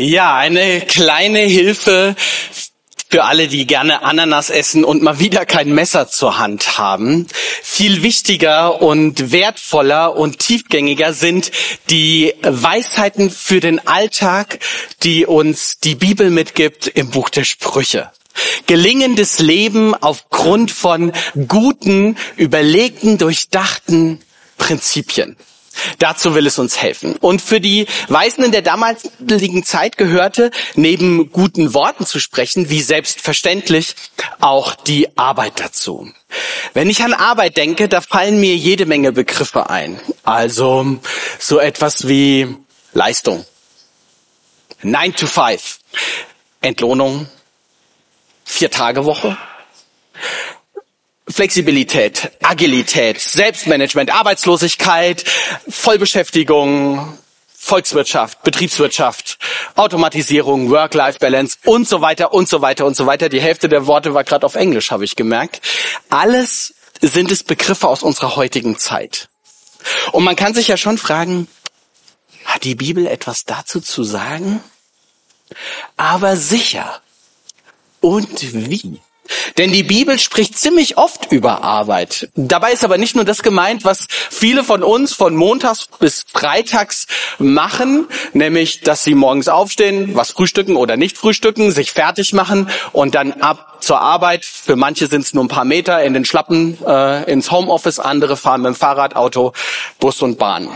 Ja, eine kleine Hilfe für alle, die gerne Ananas essen und mal wieder kein Messer zur Hand haben. Viel wichtiger und wertvoller und tiefgängiger sind die Weisheiten für den Alltag, die uns die Bibel mitgibt im Buch der Sprüche. Gelingendes Leben aufgrund von guten, überlegten, durchdachten Prinzipien. Dazu will es uns helfen. Und für die Weisen in der damaligen Zeit gehörte, neben guten Worten zu sprechen, wie selbstverständlich auch die Arbeit dazu. Wenn ich an Arbeit denke, da fallen mir jede Menge Begriffe ein. Also so etwas wie Leistung. Nine to five. Entlohnung. Vier Tage Woche. Flexibilität, Agilität, Selbstmanagement, Arbeitslosigkeit, Vollbeschäftigung, Volkswirtschaft, Betriebswirtschaft, Automatisierung, Work-Life-Balance und so weiter und so weiter und so weiter. Die Hälfte der Worte war gerade auf Englisch, habe ich gemerkt. Alles sind es Begriffe aus unserer heutigen Zeit. Und man kann sich ja schon fragen, hat die Bibel etwas dazu zu sagen? Aber sicher. Und wie? Denn die Bibel spricht ziemlich oft über Arbeit. Dabei ist aber nicht nur das gemeint, was viele von uns von Montags bis Freitags machen, nämlich, dass sie morgens aufstehen, was frühstücken oder nicht frühstücken, sich fertig machen und dann ab zur Arbeit. Für manche sind es nur ein paar Meter in den Schlappen äh, ins Homeoffice, andere fahren mit dem Fahrrad, Auto, Bus und Bahn.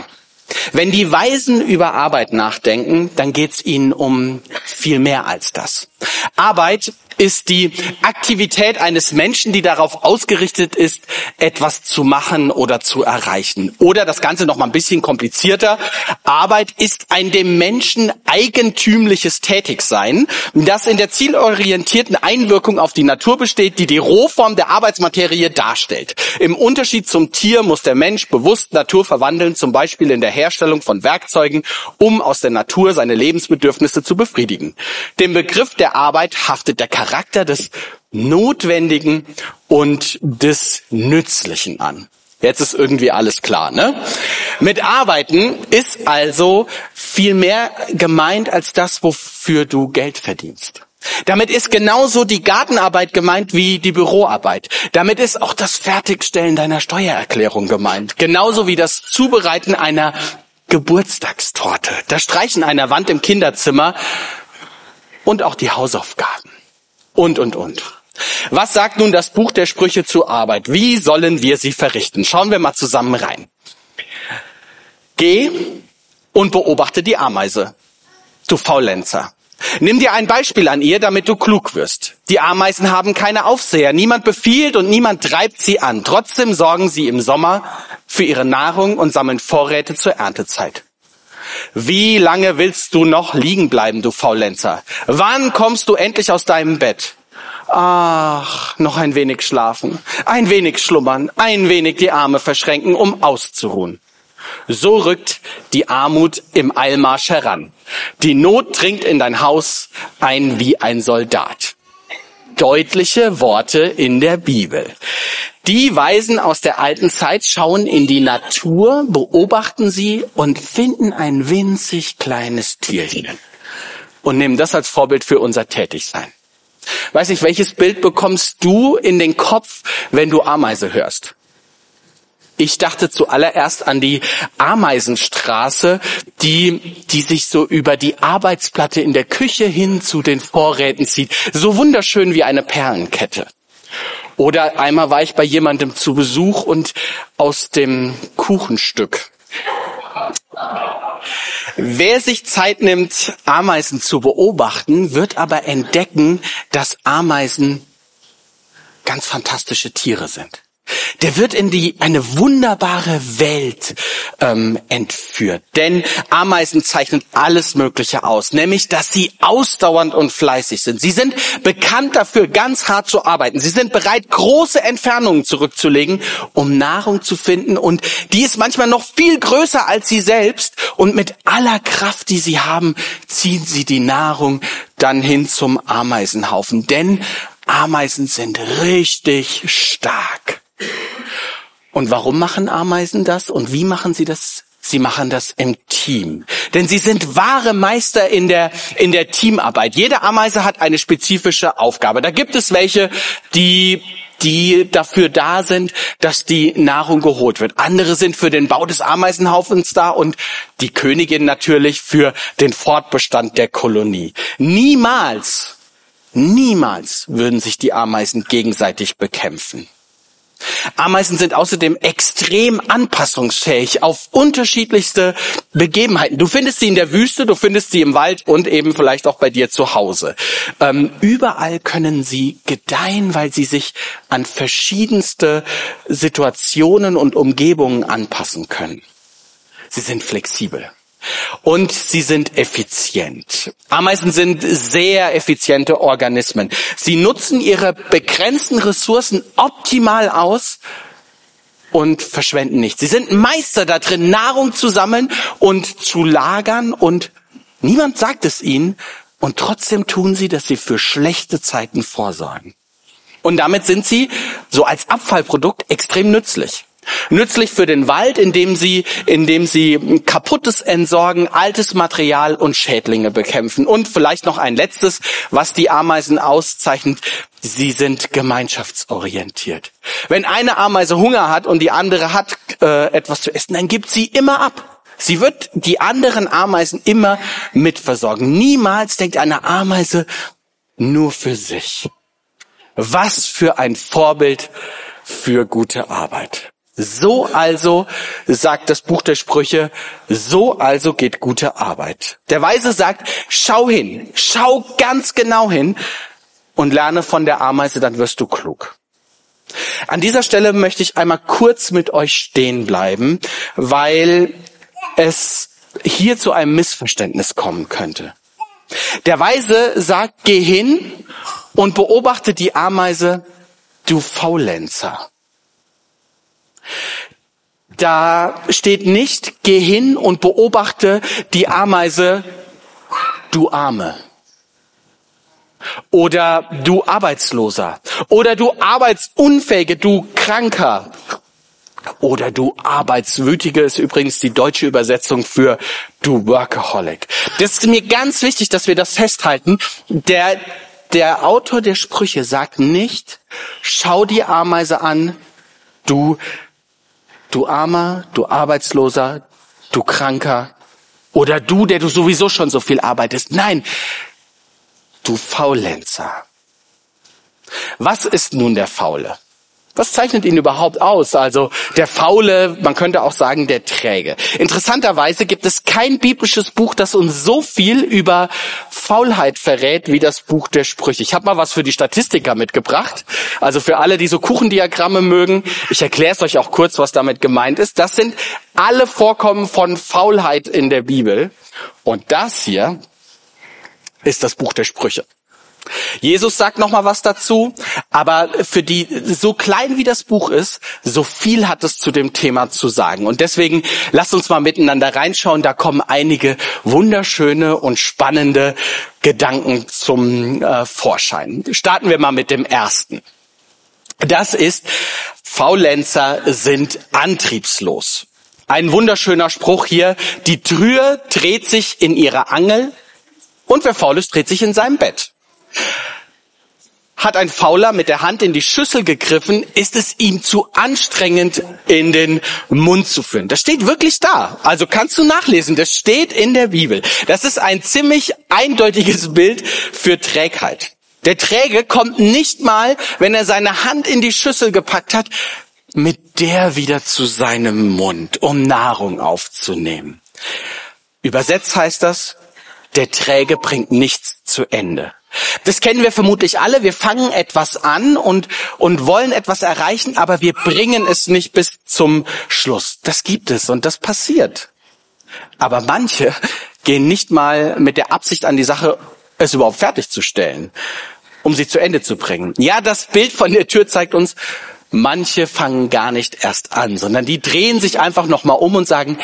Wenn die Weisen über Arbeit nachdenken, dann geht es ihnen um viel mehr als das. Arbeit ist die Aktivität eines Menschen, die darauf ausgerichtet ist, etwas zu machen oder zu erreichen. Oder das Ganze noch mal ein bisschen komplizierter. Arbeit ist ein dem Menschen eigentümliches Tätigsein, das in der zielorientierten Einwirkung auf die Natur besteht, die die Rohform der Arbeitsmaterie darstellt. Im Unterschied zum Tier muss der Mensch bewusst Natur verwandeln, zum Beispiel in der Herstellung von Werkzeugen, um aus der Natur seine Lebensbedürfnisse zu befriedigen. Dem Begriff der Arbeit haftet der Charakter des Notwendigen und des Nützlichen an. Jetzt ist irgendwie alles klar, ne? Mit Arbeiten ist also viel mehr gemeint als das, wofür du Geld verdienst. Damit ist genauso die Gartenarbeit gemeint wie die Büroarbeit. Damit ist auch das Fertigstellen deiner Steuererklärung gemeint. Genauso wie das Zubereiten einer Geburtstagstorte, das Streichen einer Wand im Kinderzimmer und auch die Hausaufgaben. Und, und, und. Was sagt nun das Buch der Sprüche zur Arbeit? Wie sollen wir sie verrichten? Schauen wir mal zusammen rein. Geh und beobachte die Ameise, du Faulenzer. Nimm dir ein Beispiel an ihr, damit du klug wirst. Die Ameisen haben keine Aufseher, niemand befiehlt und niemand treibt sie an. Trotzdem sorgen sie im Sommer für ihre Nahrung und sammeln Vorräte zur Erntezeit. Wie lange willst du noch liegen bleiben, du Faulenzer? Wann kommst du endlich aus deinem Bett? Ach, noch ein wenig schlafen, ein wenig schlummern, ein wenig die Arme verschränken, um auszuruhen. So rückt die Armut im Eilmarsch heran. Die Not dringt in dein Haus ein wie ein Soldat. Deutliche Worte in der Bibel. Die Weisen aus der alten Zeit schauen in die Natur, beobachten sie und finden ein winzig kleines Tierchen und nehmen das als Vorbild für unser Tätigsein. Weiß nicht, welches Bild bekommst du in den Kopf, wenn du Ameise hörst? Ich dachte zuallererst an die Ameisenstraße, die, die sich so über die Arbeitsplatte in der Küche hin zu den Vorräten zieht. So wunderschön wie eine Perlenkette. Oder einmal war ich bei jemandem zu Besuch und aus dem Kuchenstück. Wer sich Zeit nimmt, Ameisen zu beobachten, wird aber entdecken, dass Ameisen ganz fantastische Tiere sind. Der wird in die eine wunderbare Welt ähm, entführt. Denn Ameisen zeichnen alles Mögliche aus, nämlich dass sie ausdauernd und fleißig sind. Sie sind bekannt dafür, ganz hart zu arbeiten. Sie sind bereit, große Entfernungen zurückzulegen, um Nahrung zu finden. Und die ist manchmal noch viel größer als sie selbst. Und mit aller Kraft, die sie haben, ziehen sie die Nahrung dann hin zum Ameisenhaufen. Denn Ameisen sind richtig stark. Und warum machen Ameisen das und wie machen sie das? Sie machen das im Team. Denn sie sind wahre Meister in der, in der Teamarbeit. Jede Ameise hat eine spezifische Aufgabe. Da gibt es welche, die die dafür da sind, dass die Nahrung geholt wird. Andere sind für den Bau des Ameisenhaufens da und die Königin natürlich für den Fortbestand der Kolonie. Niemals, niemals würden sich die Ameisen gegenseitig bekämpfen. Ameisen sind außerdem extrem anpassungsfähig auf unterschiedlichste Begebenheiten. Du findest sie in der Wüste, du findest sie im Wald und eben vielleicht auch bei dir zu Hause. Ähm, überall können sie gedeihen, weil sie sich an verschiedenste Situationen und Umgebungen anpassen können. Sie sind flexibel und sie sind effizient. Ameisen sind sehr effiziente Organismen. Sie nutzen ihre begrenzten Ressourcen optimal aus und verschwenden nichts. Sie sind Meister darin, Nahrung zu sammeln und zu lagern und niemand sagt es ihnen und trotzdem tun sie, dass sie für schlechte Zeiten vorsorgen. Und damit sind sie so als Abfallprodukt extrem nützlich. Nützlich für den Wald, indem sie, indem sie kaputtes entsorgen, altes Material und Schädlinge bekämpfen. Und vielleicht noch ein letztes, was die Ameisen auszeichnet. Sie sind gemeinschaftsorientiert. Wenn eine Ameise Hunger hat und die andere hat äh, etwas zu essen, dann gibt sie immer ab. Sie wird die anderen Ameisen immer mitversorgen. Niemals denkt eine Ameise nur für sich. Was für ein Vorbild für gute Arbeit. So also, sagt das Buch der Sprüche, so also geht gute Arbeit. Der Weise sagt, schau hin, schau ganz genau hin und lerne von der Ameise, dann wirst du klug. An dieser Stelle möchte ich einmal kurz mit euch stehen bleiben, weil es hier zu einem Missverständnis kommen könnte. Der Weise sagt, geh hin und beobachte die Ameise, du Faulenzer. Da steht nicht, geh hin und beobachte die Ameise, du Arme. Oder du Arbeitsloser. Oder du Arbeitsunfähige, du Kranker. Oder du Arbeitswütige ist übrigens die deutsche Übersetzung für du Workaholic. Das ist mir ganz wichtig, dass wir das festhalten. Der, der Autor der Sprüche sagt nicht, schau die Ameise an, du Du Armer, du Arbeitsloser, du Kranker oder du, der du sowieso schon so viel arbeitest. Nein, du Faulenzer. Was ist nun der Faule? Was zeichnet ihn überhaupt aus? Also der Faule, man könnte auch sagen der Träge. Interessanterweise gibt es kein biblisches Buch, das uns so viel über Faulheit verrät wie das Buch der Sprüche. Ich habe mal was für die Statistiker mitgebracht. Also für alle, die so Kuchendiagramme mögen. Ich erkläre es euch auch kurz, was damit gemeint ist. Das sind alle Vorkommen von Faulheit in der Bibel. Und das hier ist das Buch der Sprüche. Jesus sagt noch mal was dazu, aber für die so klein wie das Buch ist, so viel hat es zu dem Thema zu sagen und deswegen lasst uns mal miteinander reinschauen, da kommen einige wunderschöne und spannende Gedanken zum äh, Vorschein. Starten wir mal mit dem ersten. Das ist Faulenzer sind antriebslos. Ein wunderschöner Spruch hier, die Trühe dreht sich in ihrer Angel und wer faul ist, dreht sich in seinem Bett. Hat ein Fauler mit der Hand in die Schüssel gegriffen, ist es ihm zu anstrengend in den Mund zu führen. Das steht wirklich da. Also kannst du nachlesen. Das steht in der Bibel. Das ist ein ziemlich eindeutiges Bild für Trägheit. Der Träge kommt nicht mal, wenn er seine Hand in die Schüssel gepackt hat, mit der wieder zu seinem Mund, um Nahrung aufzunehmen. Übersetzt heißt das, der Träge bringt nichts zu Ende. Das kennen wir vermutlich alle. Wir fangen etwas an und, und wollen etwas erreichen, aber wir bringen es nicht bis zum Schluss. Das gibt es und das passiert. Aber manche gehen nicht mal mit der Absicht an die Sache, es überhaupt fertigzustellen, um sie zu Ende zu bringen. Ja, das Bild von der Tür zeigt uns, manche fangen gar nicht erst an, sondern die drehen sich einfach nochmal um und sagen,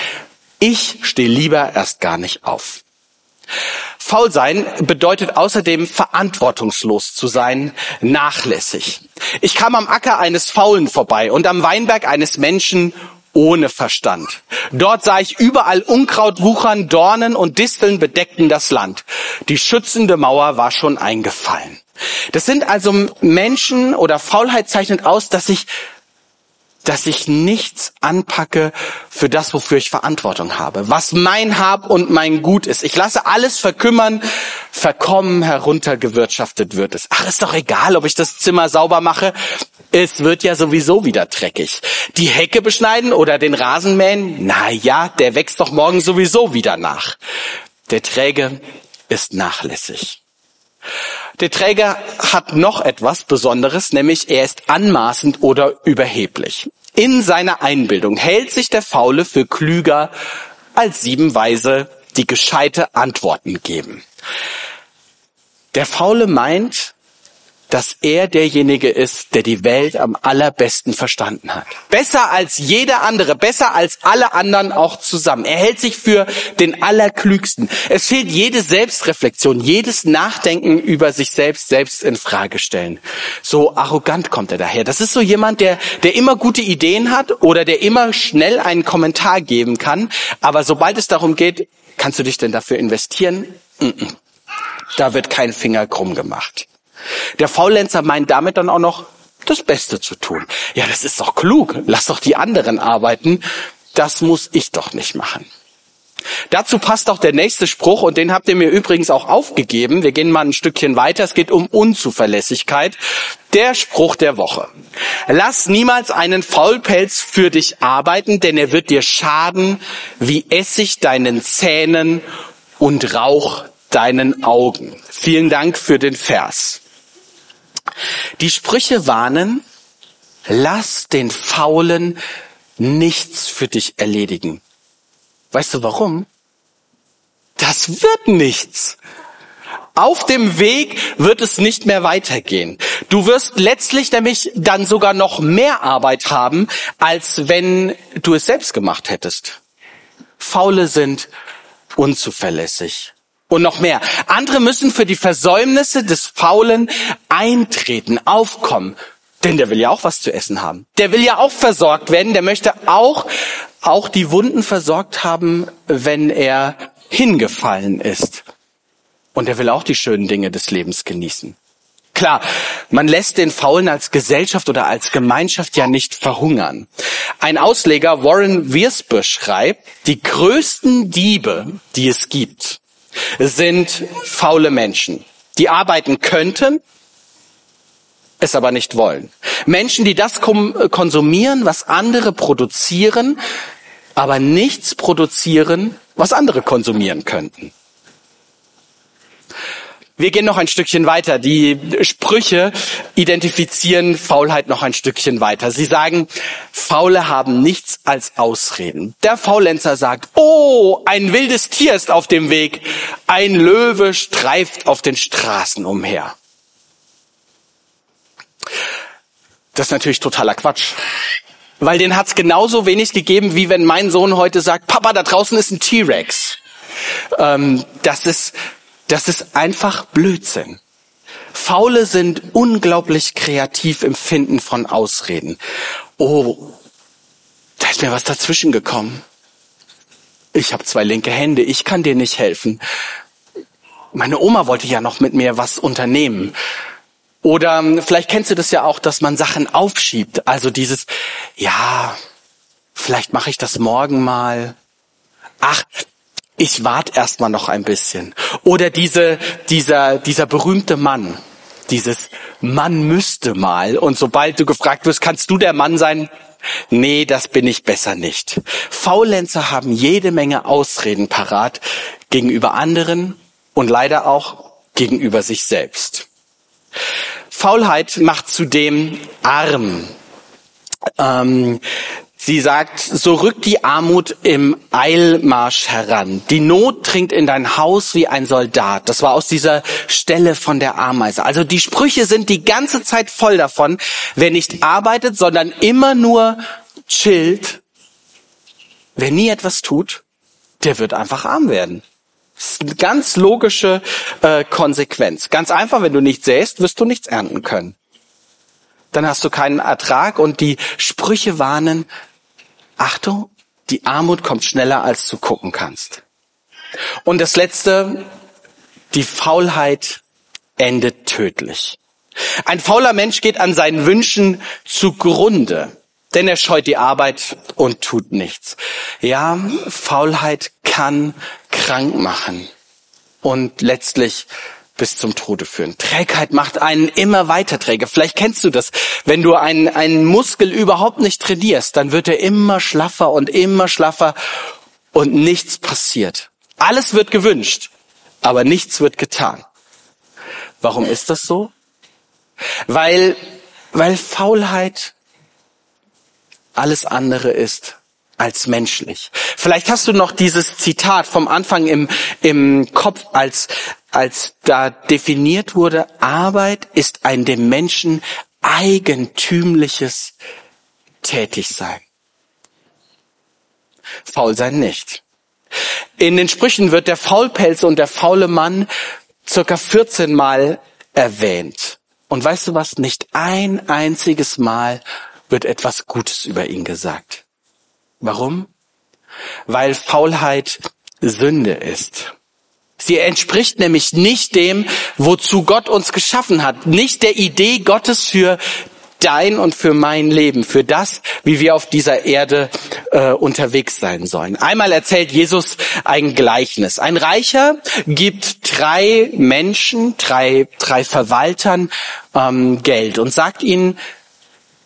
ich stehe lieber erst gar nicht auf. Faul sein bedeutet außerdem verantwortungslos zu sein, nachlässig. Ich kam am Acker eines Faulen vorbei und am Weinberg eines Menschen ohne Verstand. Dort sah ich überall Unkraut wuchern, Dornen und Disteln bedeckten das Land. Die schützende Mauer war schon eingefallen. Das sind also Menschen oder Faulheit zeichnet aus, dass ich dass ich nichts anpacke für das, wofür ich Verantwortung habe, was mein Hab und mein Gut ist. Ich lasse alles verkümmern, verkommen, heruntergewirtschaftet wird es. Ach, ist doch egal, ob ich das Zimmer sauber mache. Es wird ja sowieso wieder dreckig. Die Hecke beschneiden oder den Rasen mähen? Na ja, der wächst doch morgen sowieso wieder nach. Der Träge ist nachlässig. Der Träger hat noch etwas Besonderes, nämlich er ist anmaßend oder überheblich. In seiner Einbildung hält sich der Faule für klüger als sieben Weise, die gescheite Antworten geben. Der Faule meint, dass er derjenige ist, der die Welt am allerbesten verstanden hat. Besser als jeder andere, besser als alle anderen auch zusammen. Er hält sich für den Allerklügsten. Es fehlt jede Selbstreflexion, jedes Nachdenken über sich selbst, selbst in Frage stellen. So arrogant kommt er daher. Das ist so jemand, der, der immer gute Ideen hat oder der immer schnell einen Kommentar geben kann. Aber sobald es darum geht, kannst du dich denn dafür investieren? Da wird kein Finger krumm gemacht. Der Faulenzer meint damit dann auch noch, das Beste zu tun. Ja, das ist doch klug. Lass doch die anderen arbeiten. Das muss ich doch nicht machen. Dazu passt auch der nächste Spruch und den habt ihr mir übrigens auch aufgegeben. Wir gehen mal ein Stückchen weiter. Es geht um Unzuverlässigkeit. Der Spruch der Woche. Lass niemals einen Faulpelz für dich arbeiten, denn er wird dir schaden wie Essig deinen Zähnen und Rauch deinen Augen. Vielen Dank für den Vers. Die Sprüche warnen, lass den Faulen nichts für dich erledigen. Weißt du warum? Das wird nichts. Auf dem Weg wird es nicht mehr weitergehen. Du wirst letztlich nämlich dann sogar noch mehr Arbeit haben, als wenn du es selbst gemacht hättest. Faule sind unzuverlässig. Und noch mehr. Andere müssen für die Versäumnisse des Faulen eintreten, aufkommen. Denn der will ja auch was zu essen haben. Der will ja auch versorgt werden. Der möchte auch, auch die Wunden versorgt haben, wenn er hingefallen ist. Und er will auch die schönen Dinge des Lebens genießen. Klar, man lässt den Faulen als Gesellschaft oder als Gemeinschaft ja nicht verhungern. Ein Ausleger, Warren Wiersbe, schreibt, die größten Diebe, die es gibt, sind faule Menschen, die arbeiten könnten, es aber nicht wollen. Menschen, die das konsumieren, was andere produzieren, aber nichts produzieren, was andere konsumieren könnten. Wir gehen noch ein Stückchen weiter. Die Sprüche identifizieren Faulheit noch ein Stückchen weiter. Sie sagen, Faule haben nichts als Ausreden. Der Faulenzer sagt, oh, ein wildes Tier ist auf dem Weg. Ein Löwe streift auf den Straßen umher. Das ist natürlich totaler Quatsch. Weil den hat's genauso wenig gegeben, wie wenn mein Sohn heute sagt, Papa, da draußen ist ein T-Rex. Ähm, das ist das ist einfach Blödsinn. Faule sind unglaublich kreativ im Finden von Ausreden. Oh, da ist mir was dazwischen gekommen. Ich habe zwei linke Hände, ich kann dir nicht helfen. Meine Oma wollte ja noch mit mir was unternehmen. Oder ähm, vielleicht kennst du das ja auch, dass man Sachen aufschiebt. Also dieses, ja, vielleicht mache ich das morgen mal. Ach, ich warte erstmal noch ein bisschen. Oder diese, dieser, dieser berühmte Mann, dieses Mann müsste mal. Und sobald du gefragt wirst, kannst du der Mann sein? Nee, das bin ich besser nicht. Faulenzer haben jede Menge Ausreden parat gegenüber anderen und leider auch gegenüber sich selbst. Faulheit macht zudem arm. Ähm, Sie sagt, so rückt die Armut im Eilmarsch heran. Die Not dringt in dein Haus wie ein Soldat. Das war aus dieser Stelle von der Ameise. Also die Sprüche sind die ganze Zeit voll davon. Wer nicht arbeitet, sondern immer nur chillt, wer nie etwas tut, der wird einfach arm werden. Das ist eine ganz logische äh, Konsequenz. Ganz einfach, wenn du nichts säst, wirst du nichts ernten können. Dann hast du keinen Ertrag und die Sprüche warnen, Achtung, die Armut kommt schneller, als du gucken kannst. Und das Letzte, die Faulheit endet tödlich. Ein fauler Mensch geht an seinen Wünschen zugrunde, denn er scheut die Arbeit und tut nichts. Ja, Faulheit kann krank machen und letztlich bis zum Tode führen. Trägheit macht einen immer weiter träge. Vielleicht kennst du das. Wenn du einen, einen Muskel überhaupt nicht trainierst, dann wird er immer schlaffer und immer schlaffer und nichts passiert. Alles wird gewünscht, aber nichts wird getan. Warum ist das so? Weil, weil Faulheit alles andere ist als menschlich. Vielleicht hast du noch dieses Zitat vom Anfang im, im Kopf, als, als da definiert wurde, Arbeit ist ein dem Menschen eigentümliches Tätigsein. Faul sein nicht. In den Sprüchen wird der Faulpelz und der faule Mann circa 14 Mal erwähnt. Und weißt du was? Nicht ein einziges Mal wird etwas Gutes über ihn gesagt. Warum? Weil Faulheit Sünde ist. Sie entspricht nämlich nicht dem, wozu Gott uns geschaffen hat, nicht der Idee Gottes für dein und für mein Leben, für das, wie wir auf dieser Erde äh, unterwegs sein sollen. Einmal erzählt Jesus ein Gleichnis. Ein Reicher gibt drei Menschen, drei, drei Verwaltern ähm, Geld und sagt ihnen,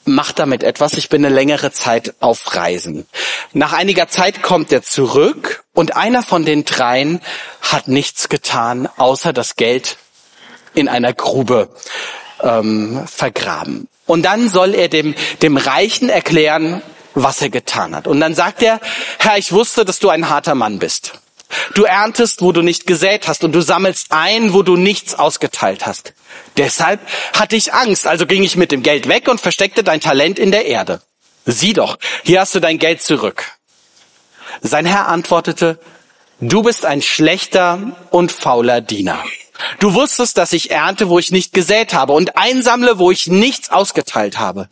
macht damit etwas, ich bin eine längere Zeit auf Reisen. Nach einiger Zeit kommt er zurück und einer von den dreien hat nichts getan, außer das Geld in einer Grube ähm, vergraben. Und dann soll er dem, dem Reichen erklären, was er getan hat. Und dann sagt er, Herr, ich wusste, dass du ein harter Mann bist. Du erntest, wo du nicht gesät hast und du sammelst ein, wo du nichts ausgeteilt hast. Deshalb hatte ich Angst, also ging ich mit dem Geld weg und versteckte dein Talent in der Erde. Sieh doch, hier hast du dein Geld zurück. Sein Herr antwortete, du bist ein schlechter und fauler Diener. Du wusstest, dass ich ernte, wo ich nicht gesät habe und einsammle, wo ich nichts ausgeteilt habe.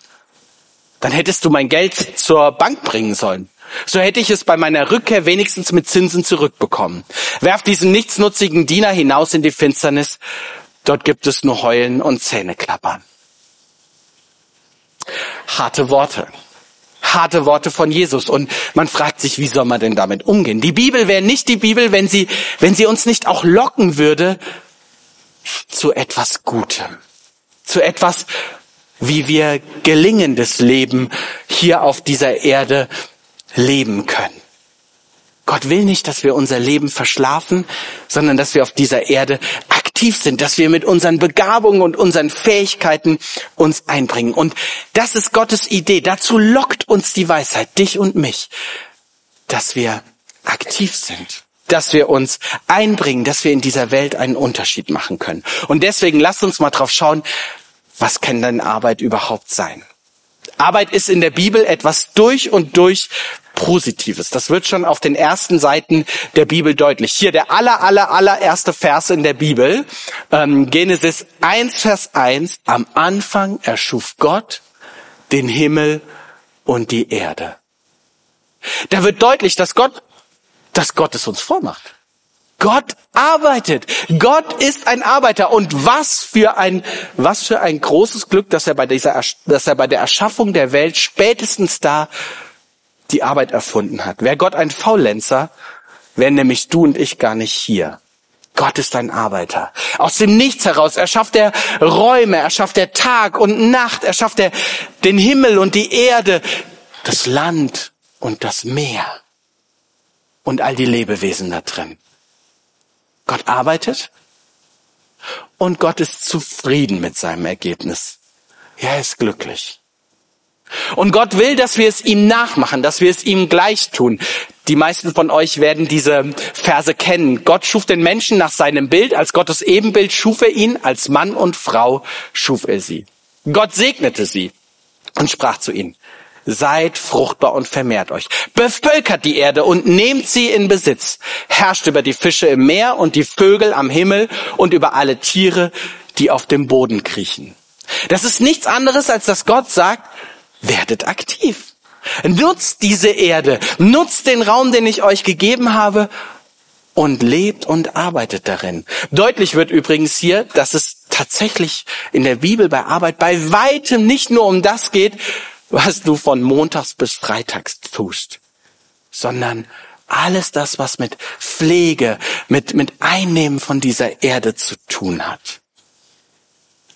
Dann hättest du mein Geld zur Bank bringen sollen. So hätte ich es bei meiner Rückkehr wenigstens mit Zinsen zurückbekommen. Werf diesen nichtsnutzigen Diener hinaus in die Finsternis. Dort gibt es nur Heulen und Zähneklappern. Harte Worte. Harte Worte von Jesus. Und man fragt sich, wie soll man denn damit umgehen? Die Bibel wäre nicht die Bibel, wenn sie, wenn sie uns nicht auch locken würde zu etwas Gutem. Zu etwas, wie wir gelingendes Leben hier auf dieser Erde leben können. Gott will nicht, dass wir unser Leben verschlafen, sondern dass wir auf dieser Erde aktiv sind, dass wir mit unseren Begabungen und unseren Fähigkeiten uns einbringen. Und das ist Gottes Idee. Dazu lockt uns die Weisheit, dich und mich, dass wir aktiv sind, dass wir uns einbringen, dass wir in dieser Welt einen Unterschied machen können. Und deswegen lasst uns mal drauf schauen, was kann denn Arbeit überhaupt sein? Arbeit ist in der Bibel etwas durch und durch Positives. Das wird schon auf den ersten Seiten der Bibel deutlich. Hier der aller, aller, allererste Vers in der Bibel, ähm, Genesis 1, Vers 1. Am Anfang erschuf Gott den Himmel und die Erde. Da wird deutlich, dass Gott, dass Gott es uns vormacht. Gott arbeitet. Gott ist ein Arbeiter. Und was für ein, was für ein großes Glück, dass er bei dieser, dass er bei der Erschaffung der Welt spätestens da die Arbeit erfunden hat. Wäre Gott ein Faulenzer, wären nämlich du und ich gar nicht hier. Gott ist ein Arbeiter. Aus dem Nichts heraus erschafft er Räume, erschafft er Tag und Nacht, erschafft er den Himmel und die Erde, das Land und das Meer und all die Lebewesen da drin. Gott arbeitet und Gott ist zufrieden mit seinem Ergebnis. Er ist glücklich. Und Gott will, dass wir es ihm nachmachen, dass wir es ihm gleich tun. Die meisten von euch werden diese Verse kennen. Gott schuf den Menschen nach seinem Bild, als Gottes Ebenbild schuf er ihn, als Mann und Frau schuf er sie. Gott segnete sie und sprach zu ihnen, Seid fruchtbar und vermehrt euch. Bevölkert die Erde und nehmt sie in Besitz. Herrscht über die Fische im Meer und die Vögel am Himmel und über alle Tiere, die auf dem Boden kriechen. Das ist nichts anderes, als dass Gott sagt, werdet aktiv. Nutzt diese Erde, nutzt den Raum, den ich euch gegeben habe und lebt und arbeitet darin. Deutlich wird übrigens hier, dass es tatsächlich in der Bibel bei Arbeit bei weitem nicht nur um das geht, was du von Montags bis Freitags tust, sondern alles das, was mit Pflege, mit, mit Einnehmen von dieser Erde zu tun hat.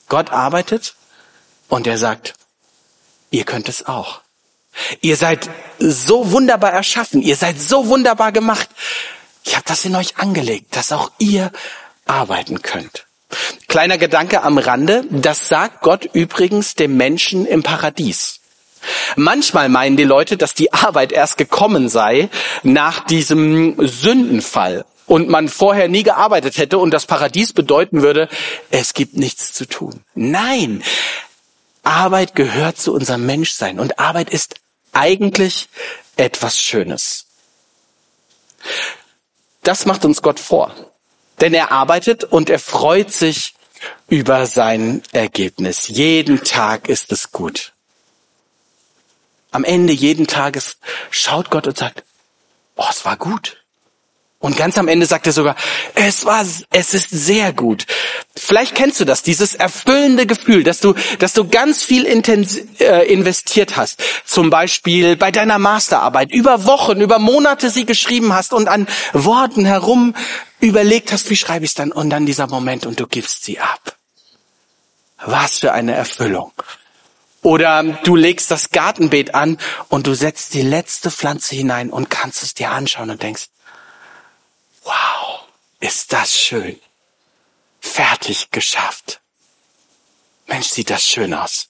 Gott arbeitet und er sagt, ihr könnt es auch. Ihr seid so wunderbar erschaffen, ihr seid so wunderbar gemacht. Ich habe das in euch angelegt, dass auch ihr arbeiten könnt. Kleiner Gedanke am Rande, das sagt Gott übrigens dem Menschen im Paradies. Manchmal meinen die Leute, dass die Arbeit erst gekommen sei nach diesem Sündenfall und man vorher nie gearbeitet hätte und das Paradies bedeuten würde, es gibt nichts zu tun. Nein, Arbeit gehört zu unserem Menschsein und Arbeit ist eigentlich etwas Schönes. Das macht uns Gott vor. Denn er arbeitet und er freut sich über sein Ergebnis. Jeden Tag ist es gut. Am Ende jeden Tages schaut Gott und sagt, oh, es war gut. Und ganz am Ende sagt er sogar, es war, es ist sehr gut. Vielleicht kennst du das, dieses erfüllende Gefühl, dass du, dass du ganz viel äh, investiert hast. Zum Beispiel bei deiner Masterarbeit, über Wochen, über Monate sie geschrieben hast und an Worten herum überlegt hast, wie schreibe ich es dann? Und dann dieser Moment und du gibst sie ab. Was für eine Erfüllung. Oder du legst das Gartenbeet an und du setzt die letzte Pflanze hinein und kannst es dir anschauen und denkst, Wow, ist das schön. Fertig geschafft. Mensch, sieht das schön aus.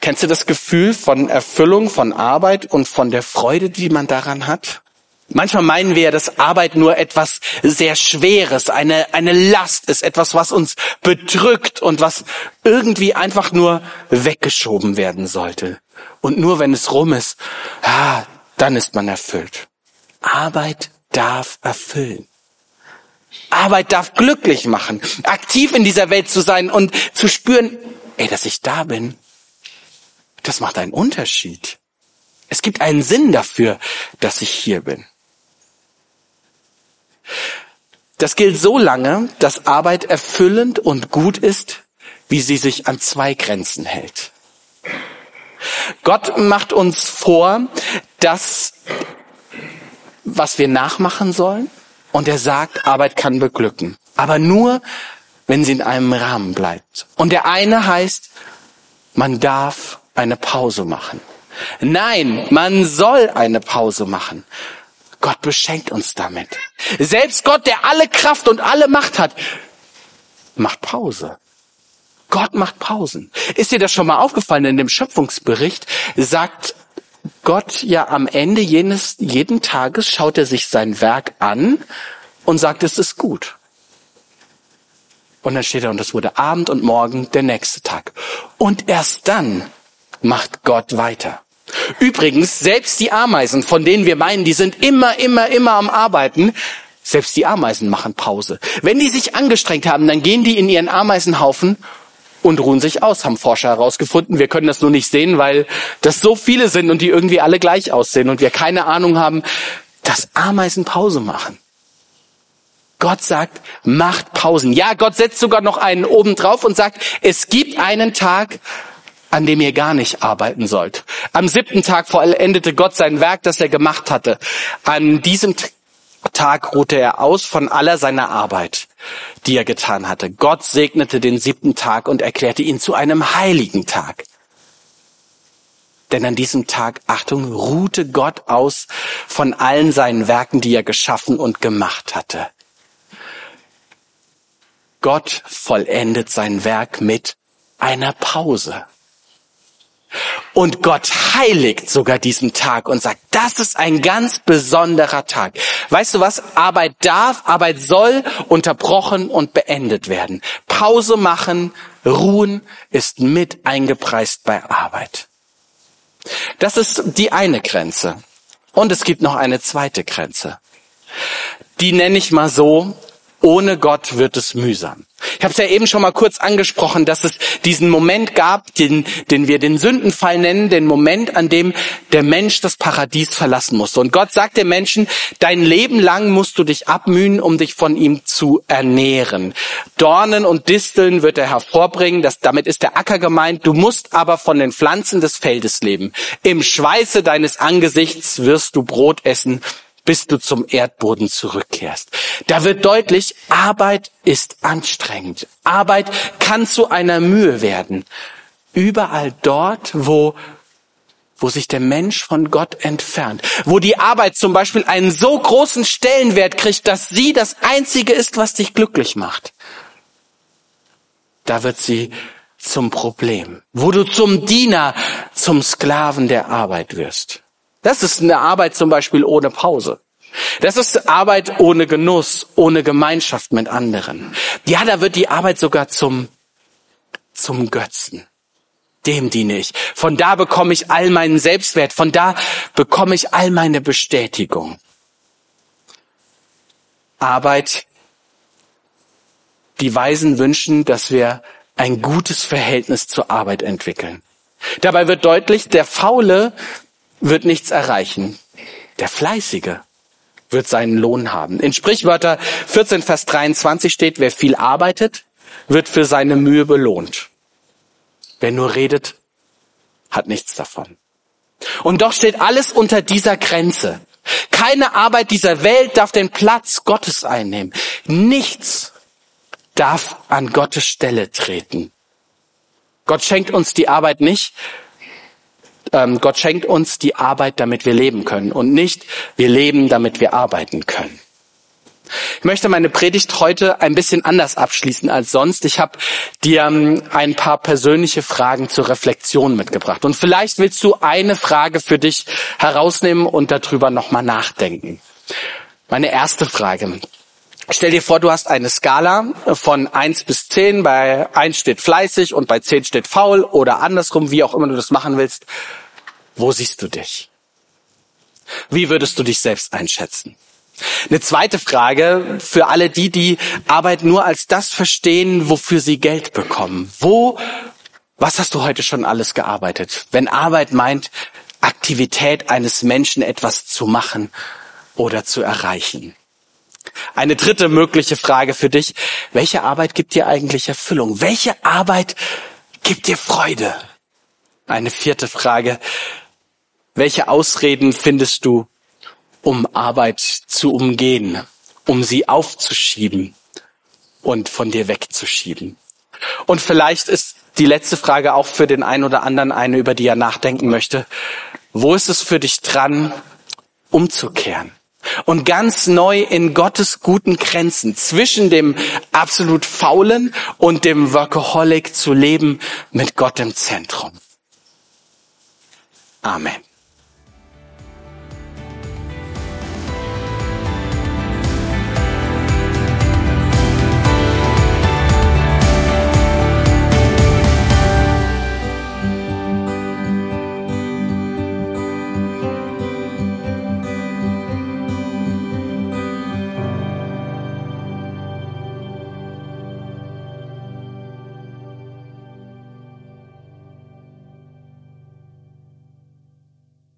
Kennst du das Gefühl von Erfüllung, von Arbeit und von der Freude, die man daran hat? Manchmal meinen wir, dass Arbeit nur etwas sehr Schweres, eine, eine Last ist, etwas, was uns bedrückt und was irgendwie einfach nur weggeschoben werden sollte. Und nur wenn es rum ist, ah, dann ist man erfüllt. Arbeit darf erfüllen. Arbeit darf glücklich machen, aktiv in dieser Welt zu sein und zu spüren, ey, dass ich da bin, das macht einen Unterschied. Es gibt einen Sinn dafür, dass ich hier bin. Das gilt so lange, dass Arbeit erfüllend und gut ist, wie sie sich an zwei Grenzen hält. Gott macht uns vor, dass was wir nachmachen sollen. Und er sagt, Arbeit kann beglücken. Aber nur, wenn sie in einem Rahmen bleibt. Und der eine heißt, man darf eine Pause machen. Nein, man soll eine Pause machen. Gott beschenkt uns damit. Selbst Gott, der alle Kraft und alle Macht hat, macht Pause. Gott macht Pausen. Ist dir das schon mal aufgefallen? In dem Schöpfungsbericht sagt Gott ja am Ende jenes, jeden Tages schaut er sich sein Werk an und sagt, es ist gut. Und dann steht er, und es wurde Abend und Morgen der nächste Tag. Und erst dann macht Gott weiter. Übrigens, selbst die Ameisen, von denen wir meinen, die sind immer, immer, immer am Arbeiten, selbst die Ameisen machen Pause. Wenn die sich angestrengt haben, dann gehen die in ihren Ameisenhaufen und ruhen sich aus, haben Forscher herausgefunden. Wir können das nur nicht sehen, weil das so viele sind und die irgendwie alle gleich aussehen und wir keine Ahnung haben, dass Ameisen Pause machen. Gott sagt, macht Pausen. Ja, Gott setzt sogar noch einen oben drauf und sagt, es gibt einen Tag, an dem ihr gar nicht arbeiten sollt. Am siebten Tag vollendete Gott sein Werk, das er gemacht hatte. An diesem Tag ruhte er aus von aller seiner Arbeit, die er getan hatte. Gott segnete den siebten Tag und erklärte ihn zu einem heiligen Tag. Denn an diesem Tag, Achtung, ruhte Gott aus von allen seinen Werken, die er geschaffen und gemacht hatte. Gott vollendet sein Werk mit einer Pause. Und Gott heiligt sogar diesen Tag und sagt, das ist ein ganz besonderer Tag. Weißt du was? Arbeit darf, Arbeit soll unterbrochen und beendet werden. Pause machen, ruhen ist mit eingepreist bei Arbeit. Das ist die eine Grenze. Und es gibt noch eine zweite Grenze. Die nenne ich mal so, ohne Gott wird es mühsam. Ich habe es ja eben schon mal kurz angesprochen, dass es diesen Moment gab, den, den wir den Sündenfall nennen, den Moment, an dem der Mensch das Paradies verlassen musste. Und Gott sagt dem Menschen, dein Leben lang musst du dich abmühen, um dich von ihm zu ernähren. Dornen und Disteln wird er hervorbringen, das, damit ist der Acker gemeint. Du musst aber von den Pflanzen des Feldes leben. Im Schweiße deines Angesichts wirst du Brot essen bis du zum Erdboden zurückkehrst. Da wird deutlich, Arbeit ist anstrengend. Arbeit kann zu einer Mühe werden. Überall dort, wo wo sich der Mensch von Gott entfernt, wo die Arbeit zum Beispiel einen so großen Stellenwert kriegt, dass sie das Einzige ist, was dich glücklich macht. Da wird sie zum Problem, wo du zum Diener, zum Sklaven der Arbeit wirst. Das ist eine Arbeit zum Beispiel ohne Pause. Das ist Arbeit ohne Genuss, ohne Gemeinschaft mit anderen. Ja, da wird die Arbeit sogar zum, zum Götzen. Dem diene ich. Von da bekomme ich all meinen Selbstwert. Von da bekomme ich all meine Bestätigung. Arbeit. Die Weisen wünschen, dass wir ein gutes Verhältnis zur Arbeit entwickeln. Dabei wird deutlich, der Faule wird nichts erreichen. Der Fleißige wird seinen Lohn haben. In Sprichwörter 14, Vers 23 steht, wer viel arbeitet, wird für seine Mühe belohnt. Wer nur redet, hat nichts davon. Und doch steht alles unter dieser Grenze. Keine Arbeit dieser Welt darf den Platz Gottes einnehmen. Nichts darf an Gottes Stelle treten. Gott schenkt uns die Arbeit nicht, ähm, Gott schenkt uns die Arbeit, damit wir leben können und nicht wir leben, damit wir arbeiten können. Ich möchte meine Predigt heute ein bisschen anders abschließen als sonst. Ich habe dir ähm, ein paar persönliche Fragen zur Reflexion mitgebracht. Und vielleicht willst du eine Frage für dich herausnehmen und darüber nochmal nachdenken. Meine erste Frage. Stell dir vor, du hast eine Skala von eins bis zehn. Bei eins steht fleißig und bei zehn steht faul oder andersrum, wie auch immer du das machen willst. Wo siehst du dich? Wie würdest du dich selbst einschätzen? Eine zweite Frage für alle die, die Arbeit nur als das verstehen, wofür sie Geld bekommen. Wo, was hast du heute schon alles gearbeitet? Wenn Arbeit meint, Aktivität eines Menschen etwas zu machen oder zu erreichen. Eine dritte mögliche Frage für dich. Welche Arbeit gibt dir eigentlich Erfüllung? Welche Arbeit gibt dir Freude? Eine vierte Frage. Welche Ausreden findest du, um Arbeit zu umgehen, um sie aufzuschieben und von dir wegzuschieben? Und vielleicht ist die letzte Frage auch für den einen oder anderen eine, über die er nachdenken möchte. Wo ist es für dich dran, umzukehren? Und ganz neu in Gottes guten Grenzen zwischen dem absolut faulen und dem Workaholic zu leben mit Gott im Zentrum. Amen.